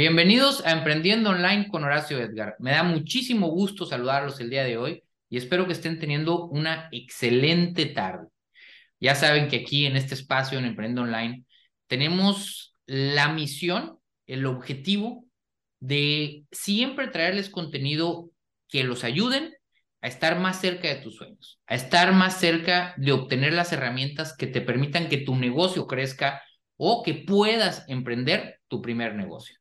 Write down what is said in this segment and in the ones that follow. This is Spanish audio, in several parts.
Bienvenidos a Emprendiendo Online con Horacio Edgar. Me da muchísimo gusto saludarlos el día de hoy y espero que estén teniendo una excelente tarde. Ya saben que aquí en este espacio en Emprendiendo Online tenemos la misión, el objetivo de siempre traerles contenido que los ayuden a estar más cerca de tus sueños, a estar más cerca de obtener las herramientas que te permitan que tu negocio crezca o que puedas emprender tu primer negocio.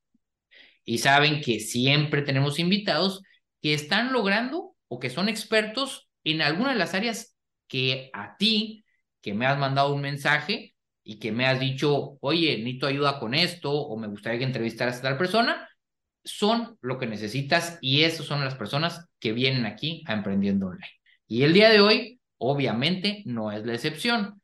Y saben que siempre tenemos invitados que están logrando o que son expertos en alguna de las áreas que a ti, que me has mandado un mensaje y que me has dicho, oye, necesito ayuda con esto o me gustaría que entrevistaras a tal persona, son lo que necesitas y esas son las personas que vienen aquí a Emprendiendo Online. Y el día de hoy, obviamente, no es la excepción.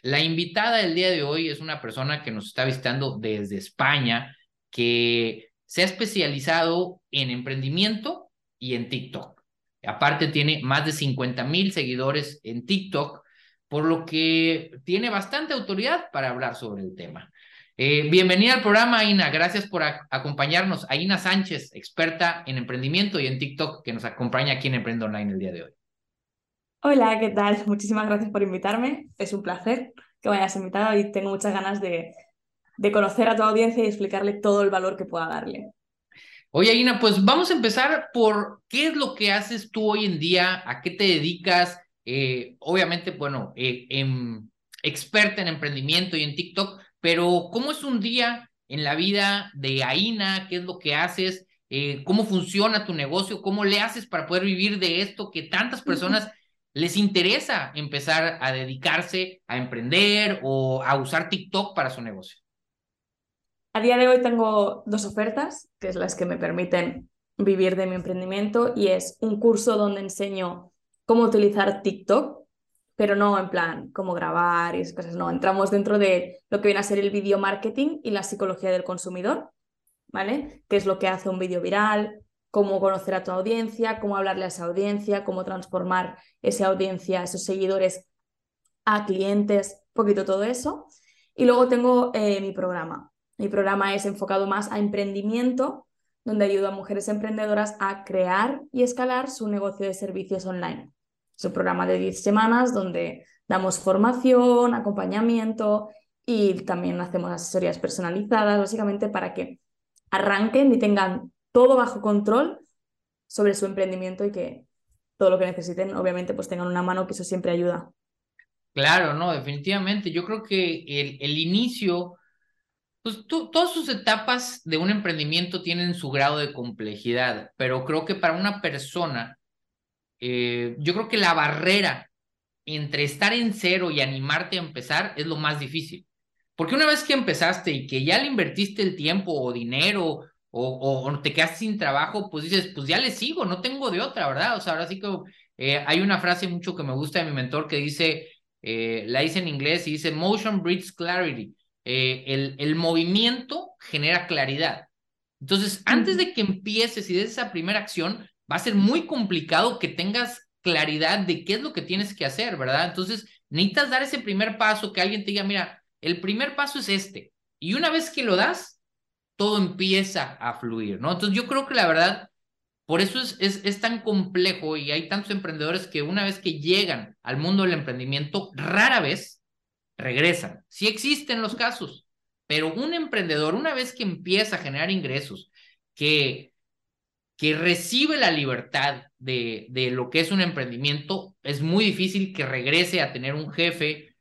La invitada del día de hoy es una persona que nos está visitando desde España, que se ha especializado en emprendimiento y en TikTok. Aparte tiene más de 50 mil seguidores en TikTok, por lo que tiene bastante autoridad para hablar sobre el tema. Eh, bienvenida al programa, Aina. Gracias por acompañarnos. Aina Sánchez, experta en emprendimiento y en TikTok, que nos acompaña aquí en Emprendo Online el día de hoy. Hola, ¿qué tal? Muchísimas gracias por invitarme. Es un placer que me hayas invitado y tengo muchas ganas de, de conocer a tu audiencia y explicarle todo el valor que pueda darle. Oye, Aina, pues vamos a empezar por qué es lo que haces tú hoy en día, a qué te dedicas. Eh, obviamente, bueno, eh, em, experta en emprendimiento y en TikTok, pero ¿cómo es un día en la vida de Aina? ¿Qué es lo que haces? Eh, ¿Cómo funciona tu negocio? ¿Cómo le haces para poder vivir de esto que tantas personas les interesa empezar a dedicarse a emprender o a usar TikTok para su negocio? A día de hoy tengo dos ofertas, que es las que me permiten vivir de mi emprendimiento, y es un curso donde enseño cómo utilizar TikTok pero no en plan cómo grabar y esas cosas, no, entramos dentro de lo que viene a ser el video marketing y la psicología del consumidor, ¿vale? ¿Qué es lo que hace un vídeo viral? Cómo conocer a tu audiencia, cómo hablarle a esa audiencia, cómo transformar esa audiencia, esos seguidores a clientes, un poquito todo eso. Y luego tengo eh, mi programa. Mi programa es enfocado más a emprendimiento, donde ayudo a mujeres emprendedoras a crear y escalar su negocio de servicios online. Es un programa de 10 semanas donde damos formación, acompañamiento y también hacemos asesorías personalizadas, básicamente para que arranquen y tengan todo bajo control sobre su emprendimiento y que todo lo que necesiten, obviamente, pues tengan una mano, que eso siempre ayuda. Claro, no, definitivamente. Yo creo que el, el inicio, pues todas sus etapas de un emprendimiento tienen su grado de complejidad, pero creo que para una persona eh, yo creo que la barrera entre estar en cero y animarte a empezar es lo más difícil. Porque una vez que empezaste y que ya le invertiste el tiempo o dinero o, o, te quedaste sin trabajo, pues dices, pues ya le sigo, no tengo de otra, ¿verdad? O sea, ahora sí que eh, hay una frase mucho que me gusta de mi mentor que dice, eh, la dice en inglés y dice, motion breeds clarity. El, el movimiento genera claridad. Entonces, antes de que empieces y des esa primera acción, va a ser muy complicado que tengas claridad de qué es lo que tienes que hacer, ¿verdad? Entonces, necesitas dar ese primer paso, que alguien te diga, mira, el primer paso es este. Y una vez que lo das, todo empieza a fluir, ¿no? Entonces, yo creo que la verdad, por eso es, es, es tan complejo y hay tantos emprendedores que una vez que llegan al mundo del emprendimiento, rara vez regresan. Sí existen los casos, pero un emprendedor, una vez que empieza a generar ingresos, que que recibe la libertad de, de lo que es un emprendimiento, es muy difícil que regrese a tener un jefe,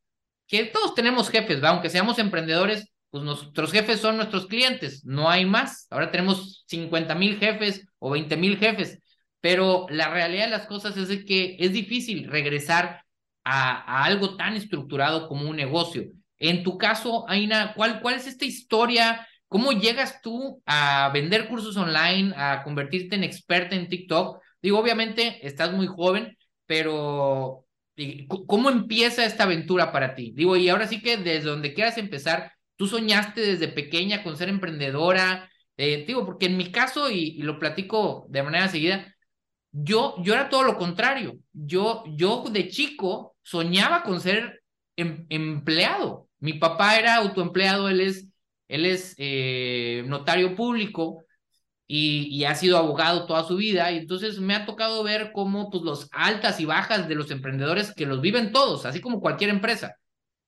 que todos tenemos jefes, aunque seamos emprendedores, pues nuestros jefes son nuestros clientes, no hay más. Ahora tenemos 50 mil jefes o 20 mil jefes, pero la realidad de las cosas es que es difícil regresar a, algo tan estructurado como un negocio. En tu caso, Aina, ¿cuál, cuál es esta historia? ¿Cómo llegas tú a vender cursos online, a convertirte en experta en TikTok? Digo, obviamente estás muy joven, pero ¿cómo empieza esta aventura para ti? Digo, y ahora sí que desde donde quieras empezar, tú soñaste desde pequeña con ser emprendedora. Eh, digo, porque en mi caso, y, lo platico de manera seguida, yo, yo era todo lo contrario. Yo, yo de chico soñaba con ser em, empleado. Mi papá era autoempleado, él es él es eh, notario público y, y, ha sido abogado toda su vida, y entonces me ha tocado ver cómo pues los altas y bajas de los emprendedores que los viven todos, así como cualquier empresa.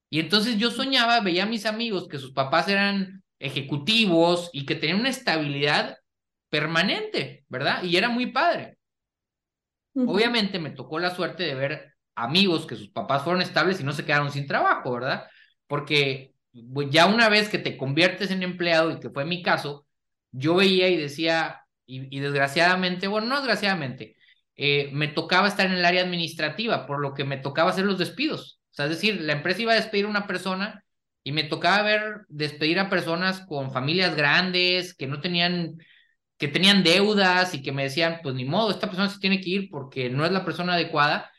Y entonces yo soñaba, veía a mis amigos que sus papás eran ejecutivos y que tenían una estabilidad permanente, ¿verdad? Y era muy padre. Obviamente me tocó la suerte de ver amigos que sus papás fueron estables y no se quedaron sin trabajo, ¿verdad? Porque pues, ya una vez que te conviertes en empleado, y que fue mi caso, yo veía y decía, y, desgraciadamente, bueno, no desgraciadamente, eh, me tocaba estar en el área administrativa, por lo que me tocaba hacer los despidos. O sea, es decir, la empresa iba a despedir a una persona y me tocaba ver despedir a personas con familias grandes que no tenían que tenían deudas y que me decían, pues ni modo, esta persona se tiene que ir porque no es la persona adecuada.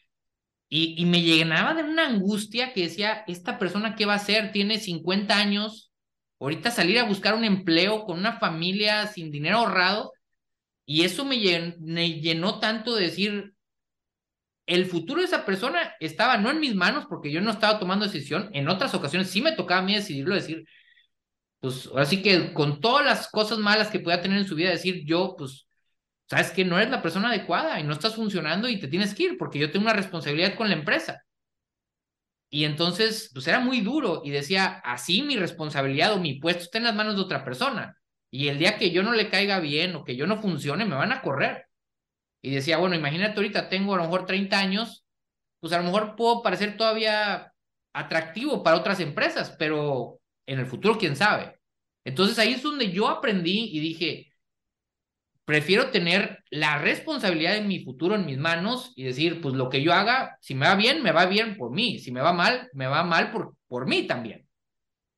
Y, y me llenaba de una angustia que decía, esta persona, ¿qué va a hacer? Tiene 50 años, ahorita salir a buscar un empleo con una familia sin dinero ahorrado. Y eso me, me llenó tanto de decir, el futuro de esa persona estaba no en mis manos porque yo no estaba tomando decisión. En otras ocasiones sí me tocaba a mí decidirlo, decir, pues así que con todas las cosas malas que pueda tener en su vida, decir yo, pues, sabes que no eres la persona adecuada y no estás funcionando y te tienes que ir porque yo tengo una responsabilidad con la empresa. Y entonces, pues era muy duro y decía, así mi responsabilidad o mi puesto está en las manos de otra persona. Y el día que yo no le caiga bien o que yo no funcione, me van a correr. Y decía, bueno, imagínate ahorita tengo a lo mejor 30 años, pues a lo mejor puedo parecer todavía atractivo para otras empresas, pero en el futuro, quién sabe. Entonces ahí es donde yo aprendí y dije, prefiero tener la responsabilidad de mi futuro en mis manos y decir, pues lo que yo haga, si me va bien, me va bien por mí, si me va mal, me va mal por, por mí también.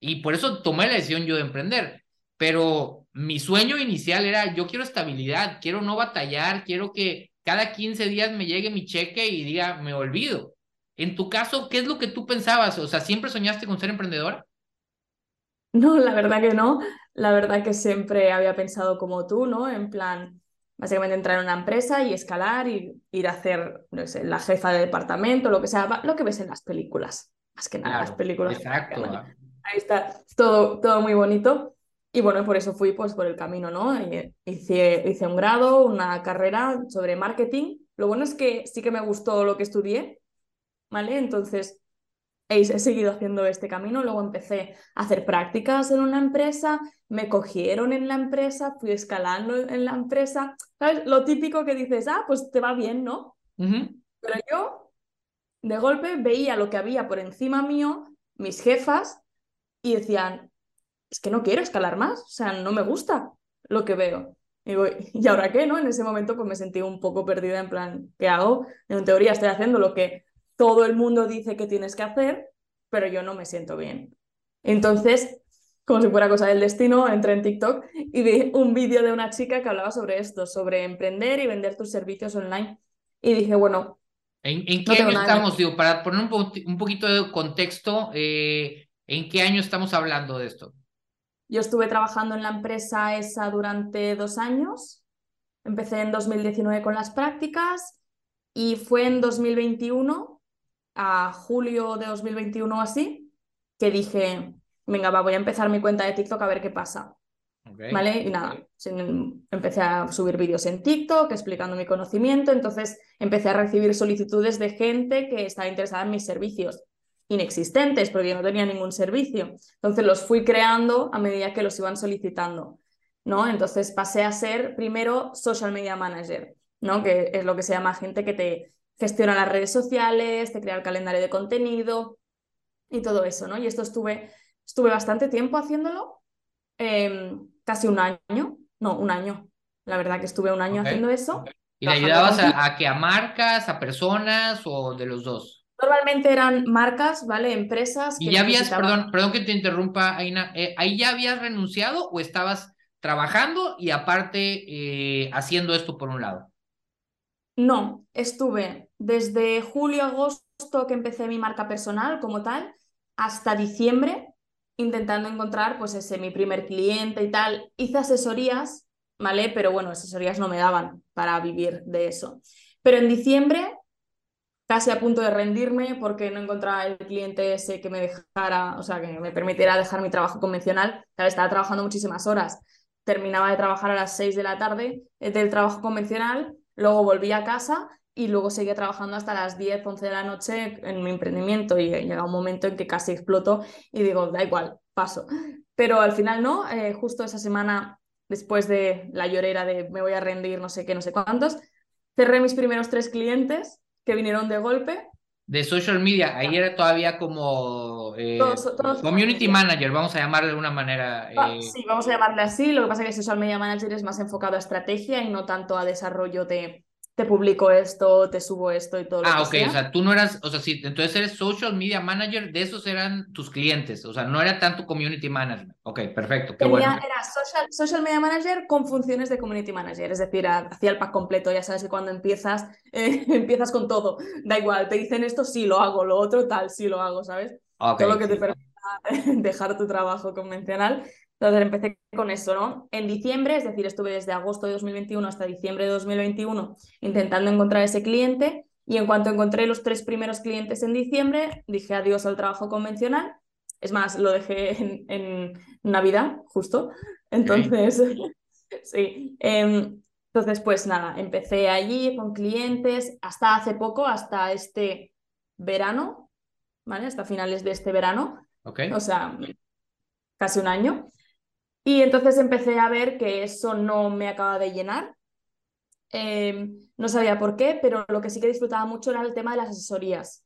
Y por eso tomé la decisión yo de emprender. Pero mi sueño inicial era, yo quiero estabilidad, quiero no batallar, quiero que cada 15 días me llegue mi cheque y diga, me olvido. En tu caso, ¿qué es lo que tú pensabas? O sea, ¿siempre soñaste con ser emprendedora? No, la verdad que no. La verdad que siempre había pensado como tú, ¿no? En plan, básicamente entrar en una empresa y escalar y ir a hacer, no sé, la jefa de departamento, lo que sea, lo que ves en las películas, más que nada las películas. Exacto. Ahí está, todo, todo muy bonito. Y bueno, por eso fui pues por el camino, ¿no? Hice, hice un grado, una carrera sobre marketing. Lo bueno es que sí que me gustó lo que estudié, ¿vale? Entonces he seguido haciendo este camino, luego empecé a hacer prácticas en una empresa, me cogieron en la empresa, fui escalando en la empresa, ¿sabes? Lo típico que dices, ah, pues te va bien, ¿no? Pero yo, de golpe, veía lo que había por encima mío, mis jefas, y decían, es que no quiero escalar más, o sea, no me gusta lo que veo. Y, voy, ¿y ahora qué, no? En ese momento pues me sentí un poco perdida en plan, ¿qué hago? En teoría estoy haciendo lo que todo el mundo dice que tienes que hacer, pero yo no me siento bien. Entonces, como si fuera cosa del destino, entré en TikTok y vi un vídeo de una chica que hablaba sobre esto, sobre emprender y vender tus servicios online. Y dije, bueno... ¿En, qué año estamos, digo, para poner un, poquito de contexto, eh, ¿en qué año estamos hablando de esto? Yo estuve trabajando en la empresa esa durante dos años. Empecé en 2019 con las prácticas y fue en 2021 a julio de 2021 así, que dije, venga, va, voy a empezar mi cuenta de TikTok a ver qué pasa. ¿Vale? Y nada, empecé a subir vídeos en TikTok explicando mi conocimiento, entonces empecé a recibir solicitudes de gente que estaba interesada en mis servicios inexistentes porque yo no tenía ningún servicio. Entonces los fui creando a medida que los iban solicitando, ¿no? Entonces pasé a ser primero social media manager, ¿no? Que es lo que se llama gente que te gestiona las redes sociales, te crea el calendario de contenido y todo eso, ¿no? Y esto estuve, estuve bastante tiempo haciéndolo, em, casi un año, no, un año. La verdad que estuve un año haciendo eso. ¿Y le ayudabas a, a, que a marcas, a personas o de los dos? Normalmente eran marcas, ¿vale? Empresas. y ya habías, perdón, perdón que te interrumpa, Aina, eh, ¿ahí ya habías renunciado o estabas trabajando y aparte eh, haciendo esto por un lado? No, estuve desde julio, agosto que empecé mi marca personal como tal, hasta diciembre intentando encontrar pues ese mi primer cliente y tal. Hice asesorías, ¿vale? Pero bueno, asesorías no me daban para vivir de eso. Pero en diciembre casi a punto de rendirme porque no encontraba el cliente ese que me dejara, o sea, que me permitiera dejar mi trabajo convencional. Estaba trabajando muchísimas horas. Terminaba de trabajar a las 6 de la tarde del trabajo convencional, luego volví a casa y luego seguía trabajando hasta las 10, 11 de la noche en mi emprendimiento y llega un momento en que casi exploto y digo, da igual, paso. Pero al final no, eh, justo esa semana después de la llorera de me voy a rendir, no sé qué, no sé cuántos, cerré mis primeros tres clientes que vinieron de golpe. De social media, ahí era todavía como eh, community manager, vamos a llamarle de alguna manera. Ah, eh... Sí, vamos a llamarle así. Lo que pasa es que social media manager es más enfocado a estrategia y no tanto a desarrollo de, te publico esto, te subo esto y todo. Ah, lo ok, o sea, tú no eras, o sea, sí, entonces eres social media manager, de esos eran tus clientes, o sea, no era tanto community management. Ok, perfecto, qué bueno. Era social, social, media manager con funciones de community manager, es decir, hacía el pack completo, ya sabes que cuando empiezas, eh, empiezas con todo, da igual, te dicen esto, sí lo hago, lo otro tal, sí lo hago, ¿sabes? todo lo que te permita dejar tu trabajo convencional entonces empecé con eso, ¿no? En diciembre, es decir, estuve desde agosto de 2021 hasta diciembre de 2021 intentando encontrar ese cliente y en cuanto encontré los tres primeros clientes en diciembre, dije adiós al trabajo convencional. Es más, lo dejé en, Navidad, justo. Entonces, sí. Em, entonces, pues nada, empecé allí con clientes hasta hace poco, hasta este verano, ¿vale? Hasta finales de este verano. Okay. O sea, casi un año. Y entonces empecé a ver que eso no me acaba de llenar. Em, no sabía por qué, pero lo que sí que disfrutaba mucho era el tema de las asesorías.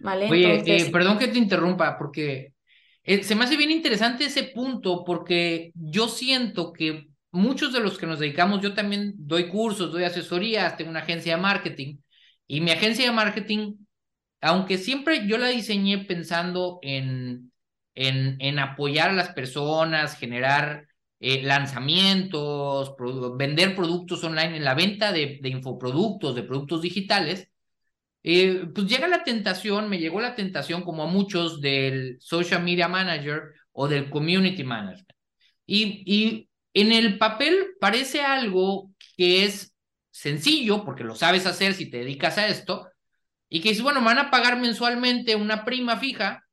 ¿vale? Oye, eh, perdón que te interrumpa, porque eh, se me hace bien interesante ese punto, porque yo siento que muchos de los que nos dedicamos, yo también doy cursos, doy asesorías, tengo una agencia de marketing, y mi agencia de marketing, aunque siempre yo la diseñé pensando en en, apoyar a las personas, generar eh, lanzamientos, vender productos online, en la venta de, infoproductos, de productos digitales, eh, pues llega la tentación, me llegó la tentación como a muchos del social media manager o del community management. Y, y en el papel parece algo que es sencillo, porque lo sabes hacer si te dedicas a esto, y que dices, bueno, me van a pagar mensualmente una prima fija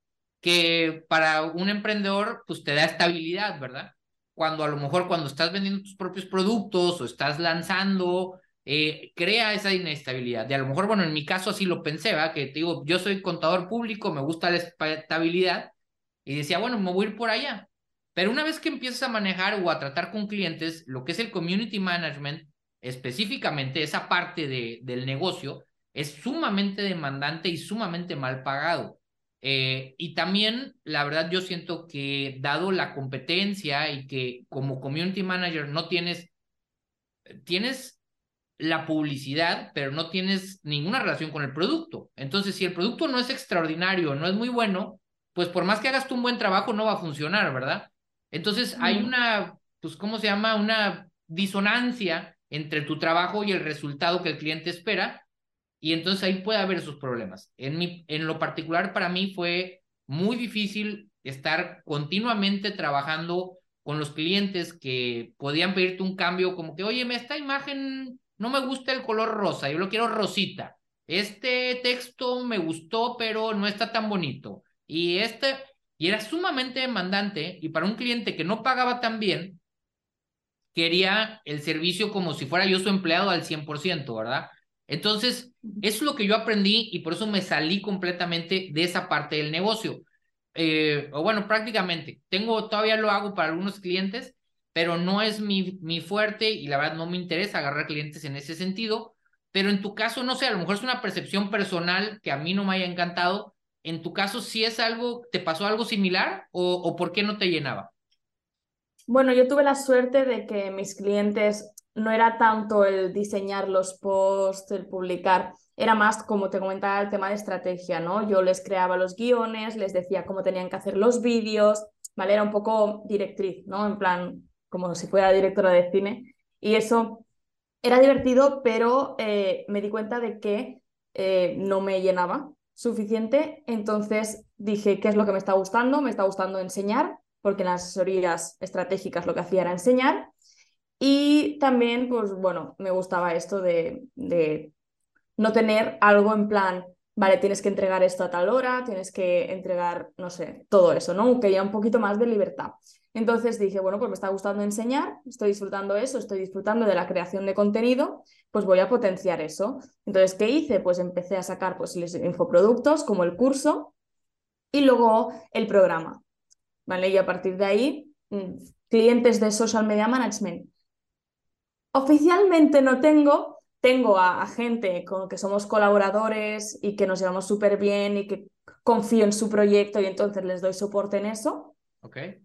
que para un emprendedor pues te da estabilidad, ¿verdad? Cuando a lo mejor cuando estás vendiendo tus propios productos o estás lanzando, eh, crea esa inestabilidad. Y a lo mejor, bueno, en mi caso así lo pensé, ¿verdad? Que te digo, yo soy contador público, me gusta la estabilidad y decía, bueno, me voy a ir por allá. Pero una vez que empiezas a manejar o a tratar con clientes, lo que es el community management, específicamente esa parte de, del negocio, es sumamente demandante y sumamente mal pagado. Eh, y también, la verdad, yo siento que dado la competencia y que como community manager no tienes, tienes la publicidad, pero no tienes ninguna relación con el producto. Entonces, si el producto no es extraordinario, no es muy bueno, pues por más que hagas tú un buen trabajo, no va a funcionar, ¿verdad? Entonces, hay una, pues, ¿cómo se llama? Una disonancia entre tu trabajo y el resultado que el cliente espera y entonces ahí puede haber esos problemas. En, mi, en lo particular, para mí fue muy difícil estar continuamente trabajando con los clientes que podían pedirte un cambio como que, oye, esta imagen no me gusta el color rosa, yo lo quiero rosita. Este texto me gustó, pero no está tan bonito. Y este, y era sumamente demandante, y para un cliente que no pagaba tan bien, quería el servicio como si fuera yo su empleado al 100%, ¿verdad? Entonces, eso es lo que yo aprendí y por eso me salí completamente de esa parte del negocio. Eh, o bueno, prácticamente, tengo, todavía lo hago para algunos clientes, pero no es mi, mi fuerte y la verdad no me interesa agarrar clientes en ese sentido. Pero en tu caso, no sé, a lo mejor es una percepción personal que a mí no me haya encantado. En tu caso, ¿sí es algo, te pasó algo similar o, o por qué no te llenaba? Bueno, yo tuve la suerte de que mis clientes no era tanto el diseñar los posts, el publicar, era más, como te comentaba, el tema de estrategia, ¿no? Yo les creaba los guiones, les decía cómo tenían que hacer los vídeos, ¿vale? Era un poco directriz, ¿no? En plan, como si fuera directora de cine. Y eso era divertido, pero eh, me di cuenta de que eh, no me llenaba suficiente. Entonces dije, ¿qué es lo que me está gustando? Me está gustando enseñar, porque en las asesorías estratégicas lo que hacía era enseñar. Y también, pues bueno, me gustaba esto de, no tener algo en plan, vale, tienes que entregar esto a tal hora, tienes que entregar, no sé, todo eso, ¿no? Que haya un poquito más de libertad. Entonces dije, bueno, pues me está gustando enseñar, estoy disfrutando eso, estoy disfrutando de la creación de contenido, pues voy a potenciar eso. Entonces, ¿qué hice? Pues empecé a sacar pues, los infoproductos como el curso y luego el programa, ¿vale? Y a partir de ahí, mm, clientes de social media management. Oficialmente no tengo, tengo a, gente con que somos colaboradores y que nos llevamos súper bien y que confío en su proyecto y entonces les doy soporte en eso.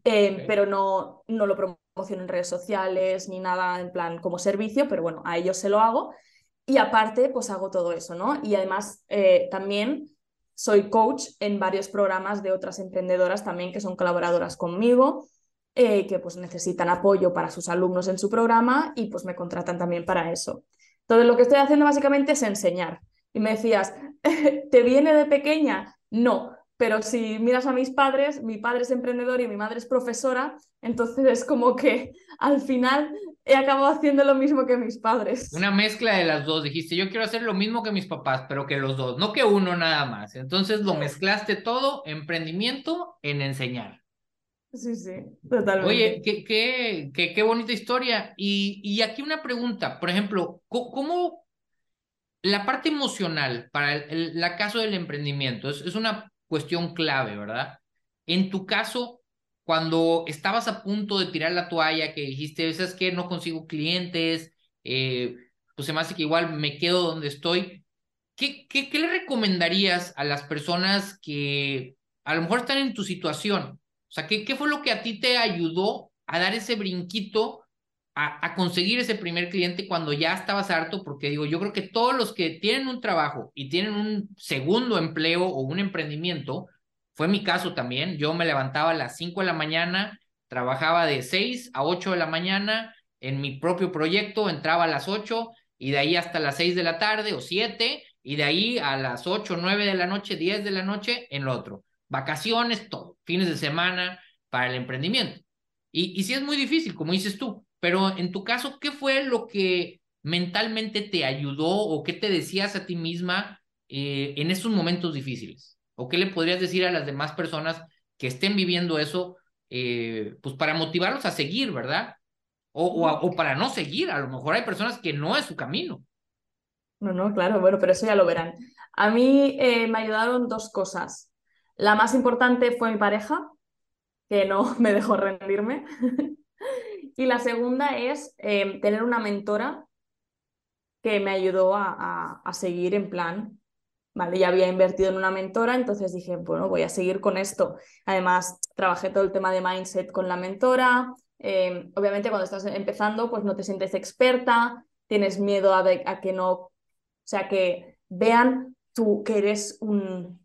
Eh, pero no, no lo promociono en redes sociales ni nada en plan como servicio, pero bueno, a ellos se lo hago. Y aparte, pues hago todo eso, ¿no? Y además eh, también soy coach en varios programas de otras emprendedoras también que son colaboradoras conmigo, eh, que pues necesitan apoyo para sus alumnos en su programa y pues me contratan también para eso. Entonces lo que estoy haciendo básicamente es enseñar. Y me decías, ¿te viene de pequeña? No, pero si miras a mis padres, mi padre es emprendedor y mi madre es profesora, entonces es como que al final he acabado haciendo lo mismo que mis padres. Una mezcla de las dos. Dijiste, yo quiero hacer lo mismo que mis papás, pero que los dos, no que uno nada más. Entonces lo mezclaste todo, emprendimiento en enseñar. Sí, sí, totalmente. Oye, qué, qué, qué, qué bonita historia. Y, y aquí una pregunta, por ejemplo, ¿cómo la parte emocional para el, la caso del emprendimiento es, es una cuestión clave, ¿verdad? En tu caso, cuando estabas a punto de tirar la toalla, que dijiste, ¿sabes qué? No consigo clientes, eh, pues se me hace que igual me quedo donde estoy. ¿Qué, qué, qué le recomendarías a las personas que a lo mejor están en tu situación? O sea, ¿qué, qué fue lo que a ti te ayudó a dar ese brinquito a, a, conseguir ese primer cliente cuando ya estabas harto, porque digo, yo creo que todos los que tienen un trabajo y tienen un segundo empleo o un emprendimiento, fue mi caso también, yo me levantaba a las 5 de la mañana, trabajaba de 6 a 8 de la mañana en mi propio proyecto, entraba a las 8 y de ahí hasta las 6 de la tarde o 7 y de ahí a las 8, 9 de la noche, 10 de la noche en lo otro. Vacaciones, todo, fines de semana para el emprendimiento. Y, y sí es muy difícil, como dices tú, pero en tu caso, ¿qué fue lo que mentalmente te ayudó o qué te decías a ti misma eh, en esos momentos difíciles? ¿O qué le podrías decir a las demás personas que estén viviendo eso, eh, pues para motivarlos a seguir, ¿verdad? O, o, para no seguir, a lo mejor hay personas que no es su camino. No, no, claro, bueno, pero eso ya lo verán. A mí eh, me ayudaron dos cosas. La más importante fue mi pareja, que no me dejó rendirme. Y la segunda es em, tener una mentora que me ayudó a, a, seguir en plan, ¿vale? Ya había invertido en una mentora, entonces dije, bueno, voy a seguir con esto. Además, trabajé todo el tema de mindset con la mentora. Em, obviamente, cuando estás empezando, pues no te sientes experta, tienes miedo a, a que no, o sea, que vean tú que eres un,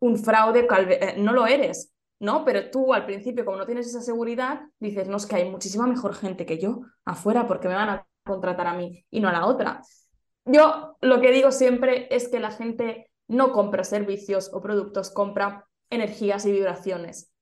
un fraude, eh, no lo eres, ¿no? Pero tú al principio, como no tienes esa seguridad, dices, no, es que hay muchísima mejor gente que yo afuera porque me van a contratar a mí y no a la otra. Yo lo que digo siempre es que la gente no compra servicios o productos, compra energías y vibraciones.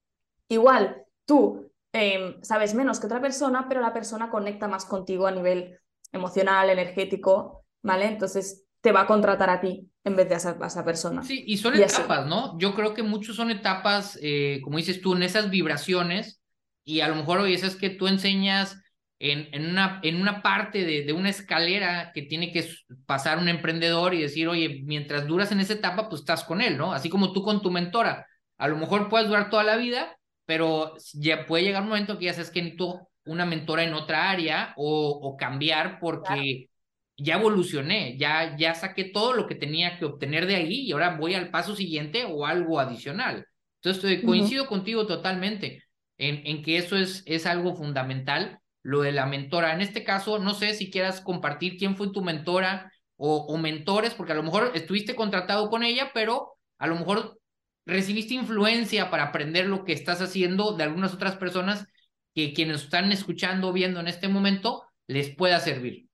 Igual, tú em, sabes menos que otra persona, pero la persona conecta más contigo a nivel emocional, energético, ¿vale? Entonces, te va a contratar a ti en vez de a esa, persona. Sí, y son etapas, ¿no? Yo creo que muchos son etapas, eh, como dices tú, en esas vibraciones, y a lo mejor, oye, es que tú enseñas en, en, una, en una parte de, de, una escalera que tiene que pasar un emprendedor y decir, oye, mientras duras en esa etapa, pues estás con él, ¿no? Así como tú con tu mentora. A lo mejor puedes durar toda la vida, pero ya puede llegar un momento que ya sabes que necesito una mentora en otra área o, o cambiar porque ya evolucioné, ya, ya saqué todo lo que tenía que obtener de ahí y ahora voy al paso siguiente o algo adicional. Entonces, coincido contigo totalmente en, en que eso es, es algo fundamental, lo de la mentora. En este caso, no sé si quieras compartir quién fue tu mentora o, o mentores, porque a lo mejor estuviste contratado con ella, pero a lo mejor recibiste influencia para aprender lo que estás haciendo de algunas otras personas que quienes están escuchando, viendo en este momento, les pueda servir.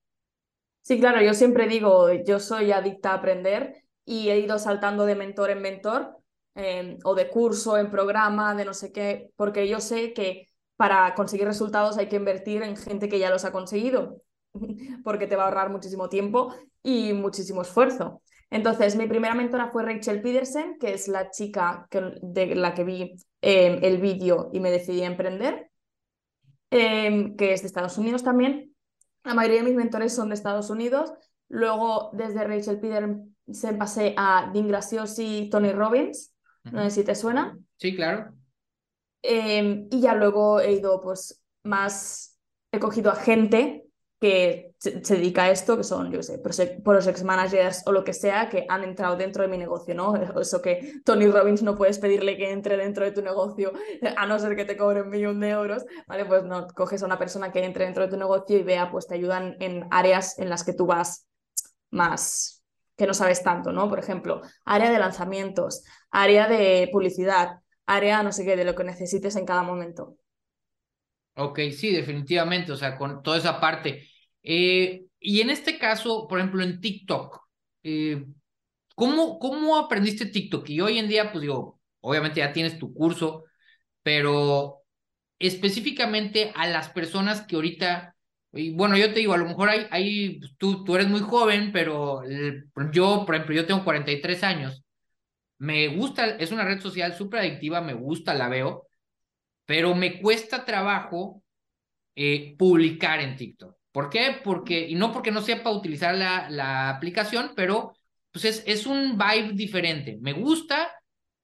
Sí, claro, yo siempre digo, yo soy adicta a aprender y he ido saltando de mentor en mentor em, o de curso en programa, de no sé qué, porque yo sé que para conseguir resultados hay que invertir en gente que ya los ha conseguido, porque te va a ahorrar muchísimo tiempo y muchísimo esfuerzo. Entonces, mi primera mentora fue Rachel Peterson, que es la chica de la que vi eh, el vídeo y me decidí a emprender, eh, que es de Estados Unidos también. La mayoría de mis mentores son de Estados Unidos. Luego, desde Rachel Peterson pasé a Dean Graciosi y Tony Robbins. No sé si te suena. Sí, claro. Em, y ya luego he ido, pues, más, he cogido a gente que se, dedica a esto, que son, yo sé, project managers o lo que sea, que han entrado dentro de mi negocio, ¿no? Eso que Tony Robbins no puedes pedirle que entre dentro de tu negocio, a no ser que te cobre un millón de euros, ¿vale? Pues no, coges a una persona que entre dentro de tu negocio y vea, pues te ayudan en áreas en las que tú vas más, que no sabes tanto, ¿no? Por ejemplo, área de lanzamientos, área de publicidad, área no sé qué, de lo que necesites en cada momento. Ok, sí, definitivamente, o sea, con toda esa parte. Eh, y en este caso, por ejemplo, en TikTok, eh, ¿cómo, ¿cómo aprendiste TikTok? Y hoy en día, pues digo, obviamente ya tienes tu curso, pero específicamente a las personas que ahorita, y bueno, yo te digo, a lo mejor hay, hay pues, tú, tú eres muy joven, pero yo, por ejemplo, yo tengo 43 años, me gusta, es una red social súper adictiva, me gusta, la veo, pero me cuesta trabajo eh, publicar en TikTok. ¿Por qué? Porque, y no porque no sepa utilizar la, la aplicación, pero pues es, es un vibe diferente. Me gusta,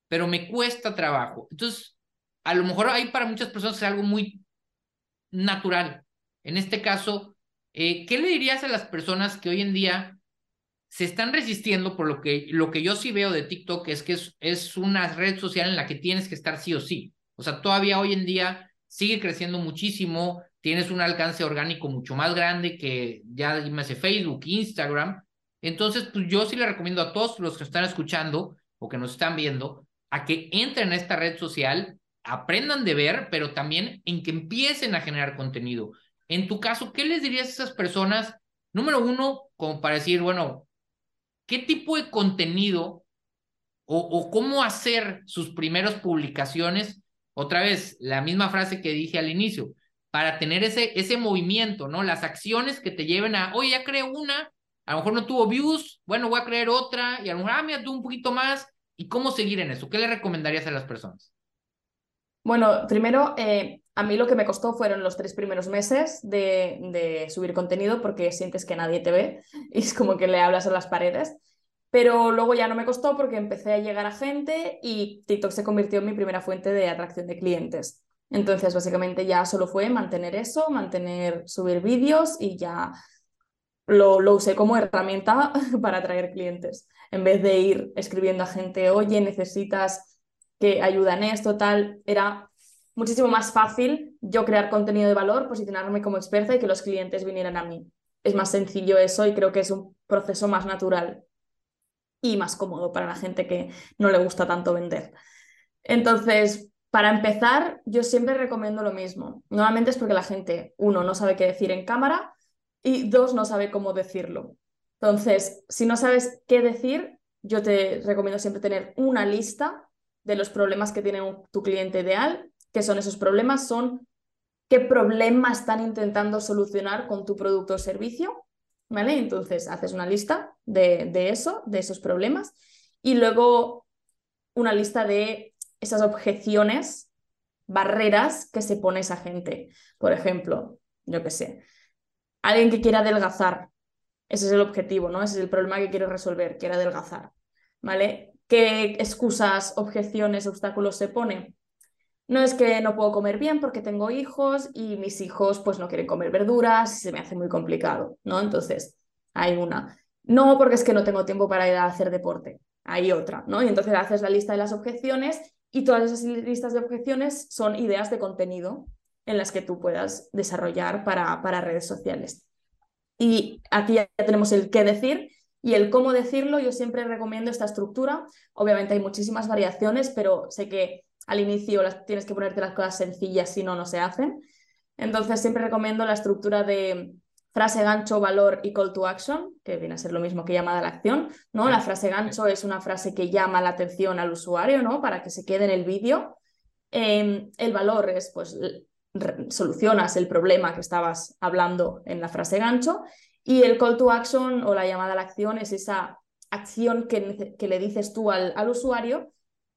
pero me cuesta trabajo. Entonces, a lo mejor hay para muchas personas es algo muy natural. En este caso, eh, ¿qué le dirías a las personas que hoy en día se están resistiendo por lo que, lo que yo sí veo de TikTok es que es, es una red social en la que tienes que estar sí o sí. O sea, todavía hoy en día sigue creciendo muchísimo, tienes un alcance orgánico mucho más grande que ya me hace Facebook, Instagram. Entonces, pues yo sí le recomiendo a todos los que están escuchando o que nos están viendo a que entren a esta red social, aprendan de ver, pero también en que empiecen a generar contenido. En tu caso, ¿qué les dirías a esas personas? Número uno, como para decir, bueno, ¿qué tipo de contenido o cómo hacer sus primeras publicaciones? Otra vez, la misma frase que dije al inicio, para tener ese, ese movimiento, ¿no? Las acciones que te lleven a, oye, ya creé una, a lo mejor no tuvo views, bueno, voy a crear otra, y a lo mejor, ah, mira, tú un poquito más, ¿y cómo seguir en eso? ¿Qué le recomendarías a las personas? Bueno, primero, eh, a mí lo que me costó fueron los tres primeros meses de, de, subir contenido porque sientes que nadie te ve y es como que le hablas a las paredes. Pero luego ya no me costó porque empecé a llegar a gente y TikTok se convirtió en mi primera fuente de atracción de clientes. Entonces, básicamente ya solo fue mantener eso, mantener, subir vídeos y ya lo, lo usé como herramienta para atraer clientes. En vez de ir escribiendo a gente, oye, necesitas que ayuda en esto, tal, era muchísimo más fácil yo crear contenido de valor, posicionarme como experta y que los clientes vinieran a mí. Es más sencillo eso y creo que es un proceso más natural y más cómodo para la gente que no le gusta tanto vender. Entonces, para empezar, yo siempre recomiendo lo mismo. Normalmente es porque la gente, uno, no sabe qué decir en cámara y dos, no sabe cómo decirlo. Entonces, si no sabes qué decir, yo te recomiendo siempre tener una lista de los problemas que tiene tu cliente ideal. ¿Qué son esos problemas? Son qué problemas están intentando solucionar con tu producto o servicio. ¿Vale? Entonces, haces una lista de, de eso, de esos problemas, y luego una lista de esas objeciones, barreras que se pone esa gente. Por ejemplo, yo qué sé, alguien que quiera adelgazar, ese es el objetivo, ¿no? Ese es el problema que quiere resolver, quiere adelgazar, ¿vale? ¿Qué excusas, objeciones, obstáculos se pone? No es que no puedo comer bien porque tengo hijos y mis hijos pues no quieren comer verduras y se me hace muy complicado, ¿no? Entonces, hay una. No porque es que no tengo tiempo para ir a hacer deporte, hay otra, ¿no? Y entonces haces la lista de las objeciones y todas esas listas de objeciones son ideas de contenido en las que tú puedas desarrollar para, para redes sociales. Y aquí ya tenemos el qué decir y el cómo decirlo. Yo siempre recomiendo esta estructura. Obviamente hay muchísimas variaciones, pero sé que al inicio tienes que ponerte las cosas sencillas, si no, no se hacen. Entonces siempre recomiendo la estructura de frase gancho, valor y call to action, que viene a ser lo mismo que llamada a la acción, ¿no? La frase gancho es una frase que llama la atención al usuario, ¿no? Para que se quede en el vídeo. Em, el valor es, pues, solucionas el problema que estabas hablando en la frase gancho. Y el call to action o la llamada a la acción es esa acción que, que le dices tú al, al usuario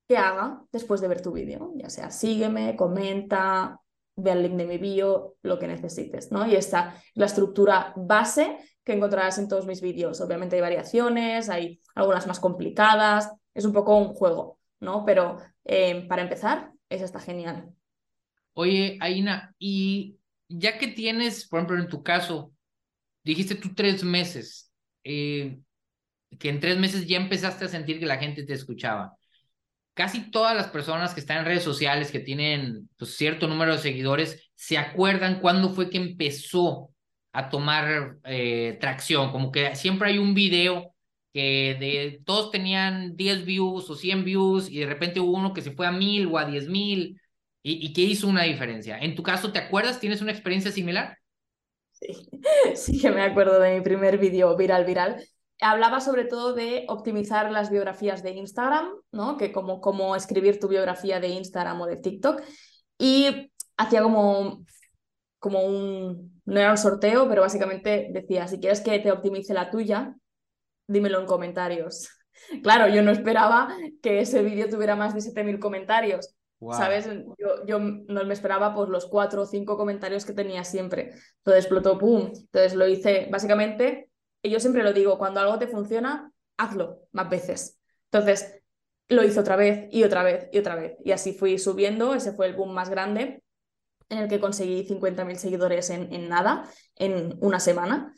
que haga después de ver tu vídeo, ya sea sígueme, comenta, ve al link de mi bio, lo que necesites, ¿no? Y esta es la estructura base que encontrarás en todos mis vídeos. Obviamente hay variaciones, hay algunas más complicadas, es un poco un juego, ¿no? Pero eh, para empezar, esa está genial. Oye, Aina, y ya que tienes, por ejemplo, en tu caso, dijiste tú tres meses, eh, que en tres meses ya empezaste a sentir que la gente te escuchaba casi todas las personas que están en redes sociales, que tienen pues, cierto número de seguidores, se acuerdan cuándo fue que empezó a tomar eh, tracción, como que siempre hay un video que de todos tenían 10 views o 100 views y de repente hubo uno que se fue a 1000 o a 10 mil y, y que hizo una diferencia. En tu caso, ¿te acuerdas? ¿Tienes una experiencia similar? Sí, sí que me acuerdo de mi primer vídeo viral, viral hablaba sobre todo de optimizar las biografías de Instagram, ¿no? Que como, como escribir tu biografía de Instagram o de TikTok. Y hacía como, como un, no era un sorteo, pero básicamente decía, si quieres que te optimice la tuya, dímelo en comentarios. Claro, yo no esperaba que ese vídeo tuviera más de 7.000 comentarios. ¿Sabes? Yo, yo, no me esperaba por los cuatro o cinco comentarios que tenía siempre. Entonces explotó, ¡pum! Entonces lo hice básicamente y yo siempre lo digo, cuando algo te funciona, hazlo más veces. Entonces, lo hice otra vez y otra vez y otra vez. Y así fui subiendo, ese fue el boom más grande en el que conseguí 50.000 seguidores en, en nada, en una semana.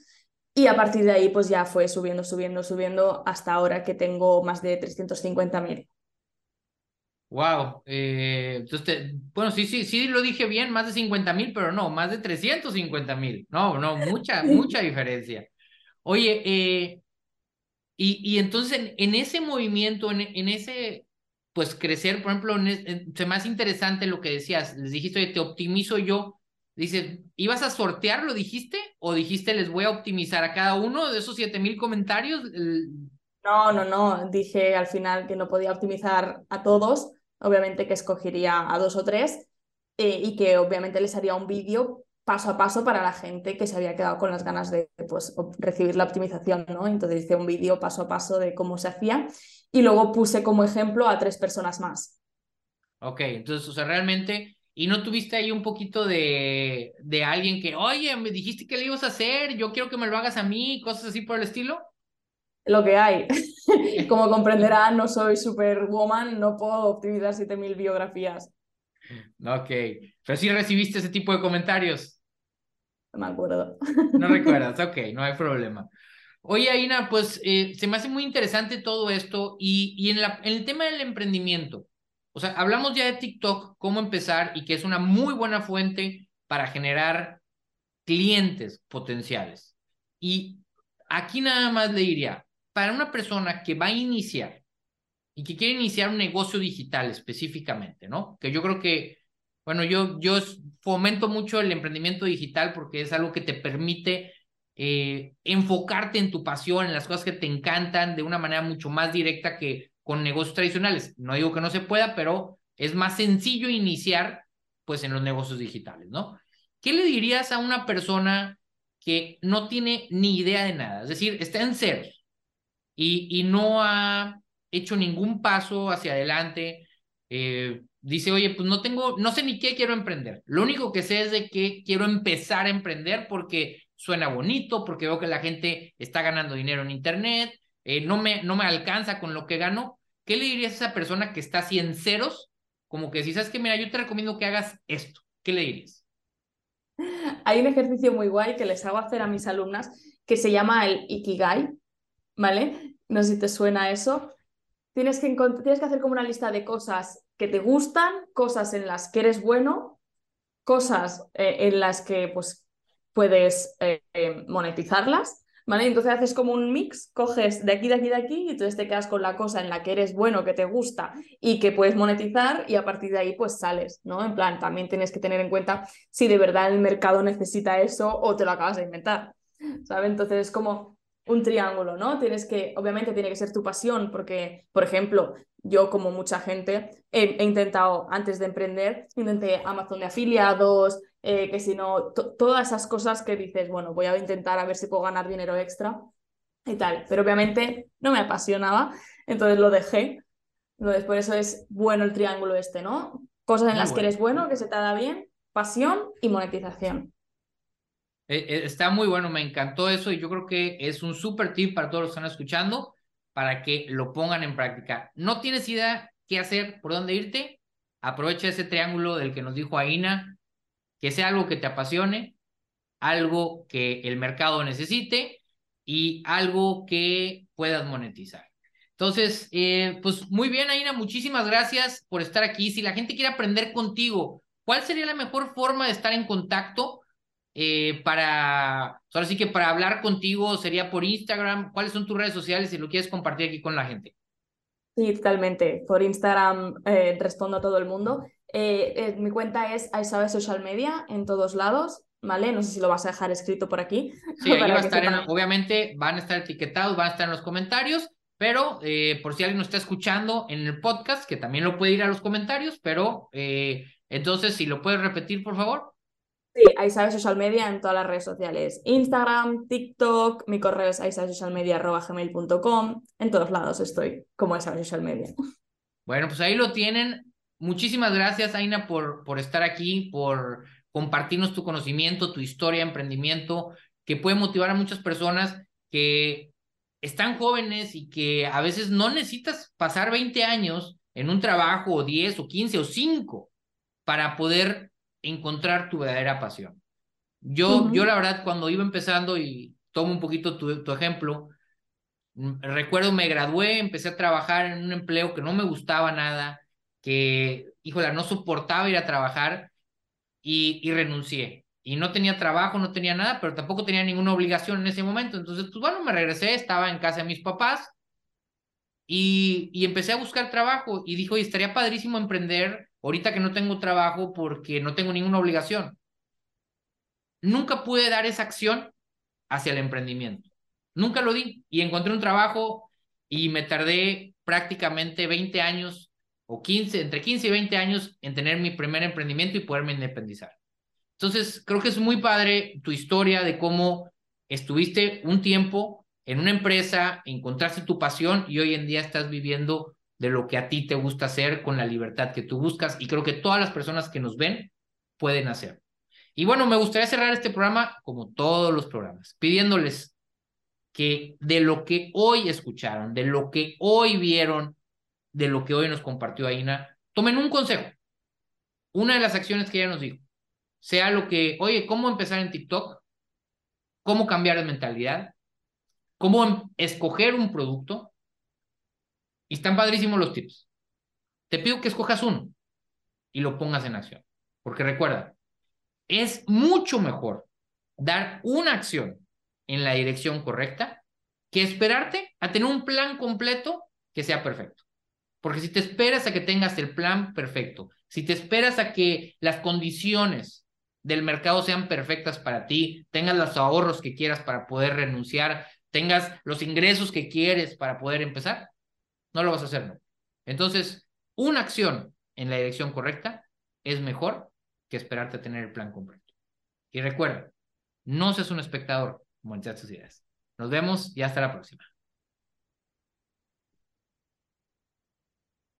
Y a partir de ahí, pues ya fue subiendo, subiendo, subiendo hasta ahora que tengo más de 350.000. Wow, eh, entonces, bueno, sí, sí, sí lo dije bien, más de 50 mil, pero no, más de 350 mil. No, no, mucha, mucha diferencia. Oye, eh, y, y, entonces en, ese movimiento, en, en, ese, pues crecer, por ejemplo, se me interesante lo que decías, les dijiste, oye, te optimizo yo, dices, ¿ibas a sortear, lo dijiste? ¿O dijiste, les voy a optimizar a cada uno de esos siete mil comentarios? No, no, no, dije al final que no podía optimizar a todos, obviamente que escogería a dos o tres eh, y que obviamente les haría un vídeo paso a paso para la gente que se había quedado con las ganas de pues, recibir la optimización, ¿no? Entonces hice un vídeo paso a paso de cómo se hacía y luego puse como ejemplo a tres personas más. Ok, entonces, o sea, realmente, ¿y no tuviste ahí un poquito de, de alguien que, oye, me dijiste que le ibas a hacer, yo quiero que me lo hagas a mí, cosas así por el estilo? Lo que hay. como comprenderá, no soy superwoman, no puedo optimizar 7000 biografías. Ok, pero sí recibiste ese tipo de comentarios. No me acuerdo. No recuerdas, ok, no hay problema. Oye, Aina, pues eh, se me hace muy interesante todo esto y, y en, en el tema del emprendimiento, o sea, hablamos ya de TikTok, cómo empezar y que es una muy buena fuente para generar clientes potenciales. Y aquí nada más le diría, para una persona que va a iniciar y que quiere iniciar un negocio digital específicamente, ¿no? Que yo creo que bueno, yo, yo fomento mucho el emprendimiento digital porque es algo que te permite eh, enfocarte en tu pasión, en las cosas que te encantan de una manera mucho más directa que con negocios tradicionales. No digo que no se pueda, pero es más sencillo iniciar pues en los negocios digitales, ¿no? ¿Qué le dirías a una persona que no tiene ni idea de nada? Es decir, está en ceros y, y no ha hecho ningún paso hacia adelante, eh, dice, oye, pues no tengo, no sé ni qué quiero emprender. Lo único que sé es de que quiero empezar a emprender porque suena bonito, porque veo que la gente está ganando dinero en Internet, eh, no, me, no me alcanza con lo que gano. ¿Qué le dirías a esa persona que está así en ceros? Como que si sabes que, mira, yo te recomiendo que hagas esto. ¿Qué le dirías? Hay un ejercicio muy guay que les hago hacer a mis alumnas que se llama el Ikigai, ¿vale? No sé si te suena eso. Tienes que, tienes que hacer como una lista de cosas que te gustan, cosas en las que eres bueno, cosas eh, en las que pues, puedes eh, eh, monetizarlas. ¿Vale? Entonces haces como un mix, coges de aquí, de aquí, de aquí, y entonces te quedas con la cosa en la que eres bueno, que te gusta y que puedes monetizar, y a partir de ahí pues sales, ¿no? En plan, también tienes que tener en cuenta si de verdad el mercado necesita eso o te lo acabas de inventar, ¿sabes? Entonces es como un triángulo, ¿no? Tienes que, obviamente tiene que ser tu pasión, porque, por ejemplo, yo como mucha gente he, intentado, antes de emprender, intenté Amazon de afiliados, eh, que si no, todas esas cosas que dices, bueno, voy a intentar a ver si puedo ganar dinero extra. y tal. Pero obviamente no me apasionaba, entonces lo dejé. Entonces, por eso es bueno el triángulo este, ¿no? Cosas en las que eres bueno, que se te da bien, pasión y monetización. Eh, eh, está muy bueno, me encantó eso y yo creo que es un súper tip para todos los que están escuchando para que lo pongan en práctica. ¿No tienes idea qué hacer, por dónde irte? Aprovecha ese triángulo del que nos dijo Aina, que sea algo que te apasione, algo que el mercado necesite y algo que puedas monetizar. Entonces, eh, pues muy bien, Aina, muchísimas gracias por estar aquí. Si la gente quiere aprender contigo, ¿cuál sería la mejor forma de estar en contacto? Eh, para, ahora sí que para hablar contigo sería por Instagram. ¿Cuáles son tus redes sociales si lo quieres compartir aquí con la gente? Sí, totalmente. Por Instagram eh, respondo a todo el mundo. mi cuenta es Aisabe Social Media en todos lados. ¿vale? No sé si lo vas a dejar escrito por aquí. Sí, ahí va a estar, obviamente van a estar etiquetados, van a estar en los comentarios, pero eh, por si alguien nos está escuchando en el podcast, que también lo puede ir a los comentarios, pero eh, entonces, si lo puedes repetir, por favor. Sí, ahí sabes social media en todas las redes sociales. Instagram, TikTok, mi correo es aisabesocialmedia.gmail.com. En todos lados estoy como sabes social media. Bueno, pues ahí lo tienen. Muchísimas gracias, Aina, por, por estar aquí, por compartirnos tu conocimiento, tu historia, emprendimiento, que puede motivar a muchas personas que están jóvenes y que a veces no necesitas pasar 20 años en un trabajo o 10 o 15 o 5 para poder encontrar tu verdadera pasión. Yo, yo la verdad, cuando iba empezando y tomo un poquito tu, tu ejemplo, mm, recuerdo me gradué, empecé a trabajar en un empleo que no me gustaba nada, que, híjola, no soportaba ir a trabajar y, renuncié. Y no tenía trabajo, no tenía nada, pero tampoco tenía ninguna obligación en ese momento. Entonces, pues bueno, me regresé, estaba en casa de mis papás y, y empecé a buscar trabajo y dijo, oye, estaría padrísimo emprender ahorita que no tengo trabajo porque no tengo ninguna obligación. Nunca pude dar esa acción hacia el emprendimiento. Nunca lo di y encontré un trabajo y me tardé prácticamente 20 años o 15, entre 15 y 20 años en tener mi primer emprendimiento y poderme independizar. Entonces, creo que es muy padre tu historia de cómo estuviste un tiempo en una empresa, encontraste tu pasión y hoy en día estás viviendo de lo que a ti te gusta hacer con la libertad que tú buscas y creo que todas las personas que nos ven pueden hacer. Y bueno, me gustaría cerrar este programa como todos los programas, pidiéndoles que de lo que hoy escucharon, de lo que hoy vieron, de lo que hoy nos compartió Aina, tomen un consejo. Una de las acciones que ella nos dijo, sea lo que, oye, ¿cómo empezar en TikTok? ¿Cómo cambiar de mentalidad? ¿Cómo em, escoger un producto? Y están padrísimos los tips. Te pido que escojas uno y lo pongas en acción. Porque recuerda, es mucho mejor dar una acción en la dirección correcta que esperarte a tener un plan completo que sea perfecto. Porque si te esperas a que tengas el plan perfecto, si te esperas a que las condiciones del mercado sean perfectas para ti, tengas los ahorros que quieras para poder renunciar, tengas los ingresos que quieres para poder empezar, no lo vas a hacer, ¿no? Entonces, una acción en la dirección correcta es mejor que esperarte a tener el plan completo. Y recuerda, no seas un espectador, monetiza tus ideas. Nos vemos y hasta la próxima.